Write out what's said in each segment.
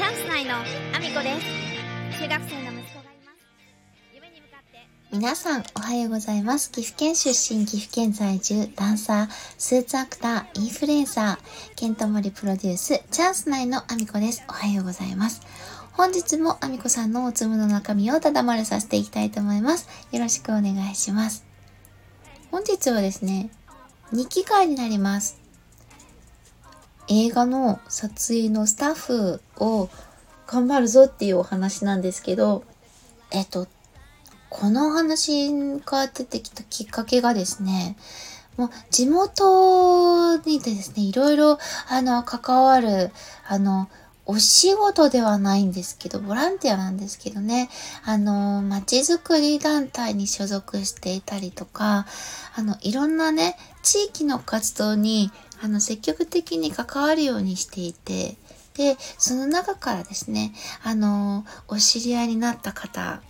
チャンス内のアミコです中学生の息子がいます夢に向かって皆さん、おはようございます。岐阜県出身、岐阜県在住、ダンサー、スーツアクター、インフルエンサー、ケントモリプロデュース、チャンス内のアミコです。おはようございます。本日もアミコさんのおつむの中身をただまるさせていきたいと思います。よろしくお願いします。本日はですね、日記会になります。映画の撮影のスタッフを頑張るぞっていうお話なんですけど、えっと、このお話が出てきたきっかけがですね、もう地元にですね、いろいろあの関わる、あの、お仕事ではないんですけど、ボランティアなんですけどね、あの、街づくり団体に所属していたりとか、あの、いろんなね、地域の活動に、あの、積極的に関わるようにしていて、で、その中からですね、あの、お知り合いになった方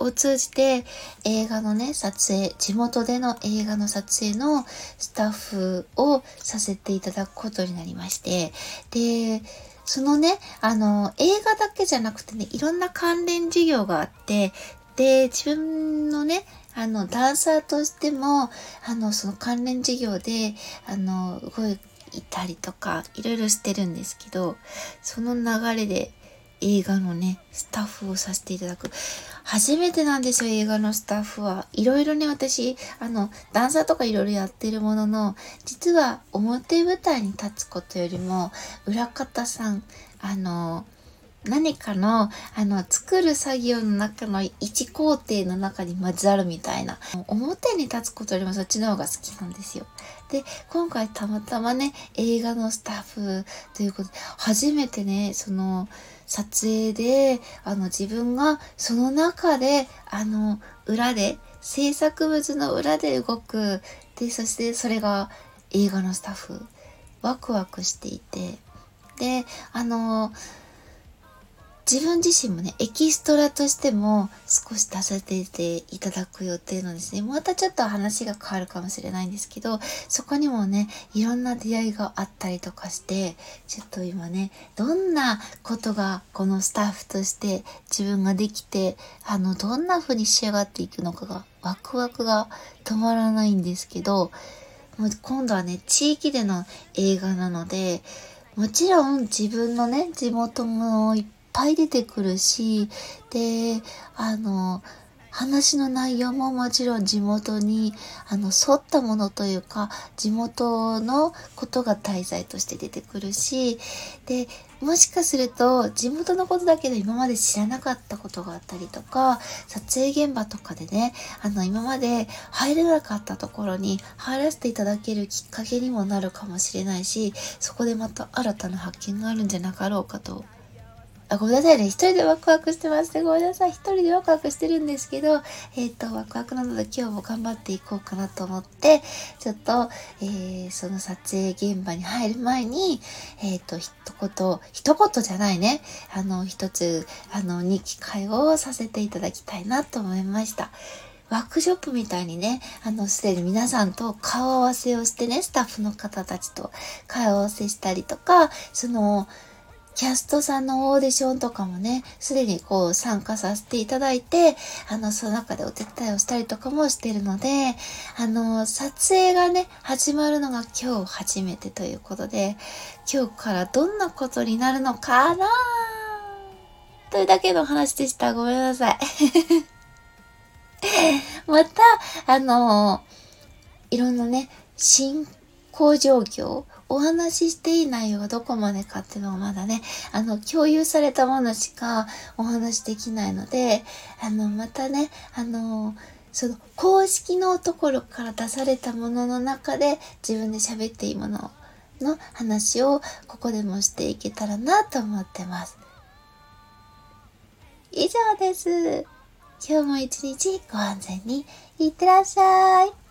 を通じて映画のね、撮影、地元での映画の撮影のスタッフをさせていただくことになりまして、で、そのね、あの、映画だけじゃなくてね、いろんな関連事業があって、で、自分のね、あの、ダンサーとしても、あの、その関連事業で、あの、動いたりとか、いろいろしてるんですけど、その流れで映画のね、スタッフをさせていただく。初めてなんですよ、映画のスタッフは。いろいろね、私、あの、ダンサーとかいろいろやってるものの、実は表舞台に立つことよりも、裏方さん、あの、何かの、あの、作る作業の中の一工程の中に混ざるみたいな。表に立つことよりもそっちの方が好きなんですよ。で、今回たまたまね、映画のスタッフということで、初めてね、その、撮影で、あの、自分がその中で、あの、裏で、制作物の裏で動く。で、そしてそれが映画のスタッフ。ワクワクしていて。で、あの、自分自身もね、エキストラとしても少し出させていただく予定なんですね。またちょっと話が変わるかもしれないんですけど、そこにもね、いろんな出会いがあったりとかして、ちょっと今ね、どんなことがこのスタッフとして自分ができて、あの、どんな風に仕上がっていくのかが、ワクワクが止まらないんですけど、もう今度はね、地域での映画なので、もちろん自分のね、地元もいっぱい出てくるし、で、あの、話の内容ももちろん地元に、あの、沿ったものというか、地元のことが題材として出てくるし、で、もしかすると、地元のことだけど今まで知らなかったことがあったりとか、撮影現場とかでね、あの、今まで入れなかったところに入らせていただけるきっかけにもなるかもしれないし、そこでまた新たな発見があるんじゃなかろうかとあ、ごめんなさいね。一人でワクワクしてますね。ごめんなさい。一人でワクワクしてるんですけど、えっ、と、ワクワクなので今日も頑張っていこうかなと思って、ちょっと、えー、その撮影現場に入る前に、えっ、と、一言、一言じゃないね。あの、一つ、あの、日記会をさせていただきたいなと思いました。ワークショップみたいにね、あの、すでに皆さんと顔合わせをしてね、スタッフの方たちと顔合わせしたりとか、その、キャストさんのオーディションとかもね、すでにこう参加させていただいて、あの、その中でお手伝いをしたりとかもしてるので、あの、撮影がね、始まるのが今日初めてということで、今日からどんなことになるのかなというだけの話でした。ごめんなさい。また、あの、いろんなね、進行状況、お話ししていい内容がどこまでかっていうのはまだね、あの、共有されたものしかお話しできないので、あの、またね、あの、その公式のところから出されたものの中で自分で喋っていいものの話をここでもしていけたらなと思ってます。以上です。今日も一日ご安全にいってらっしゃい。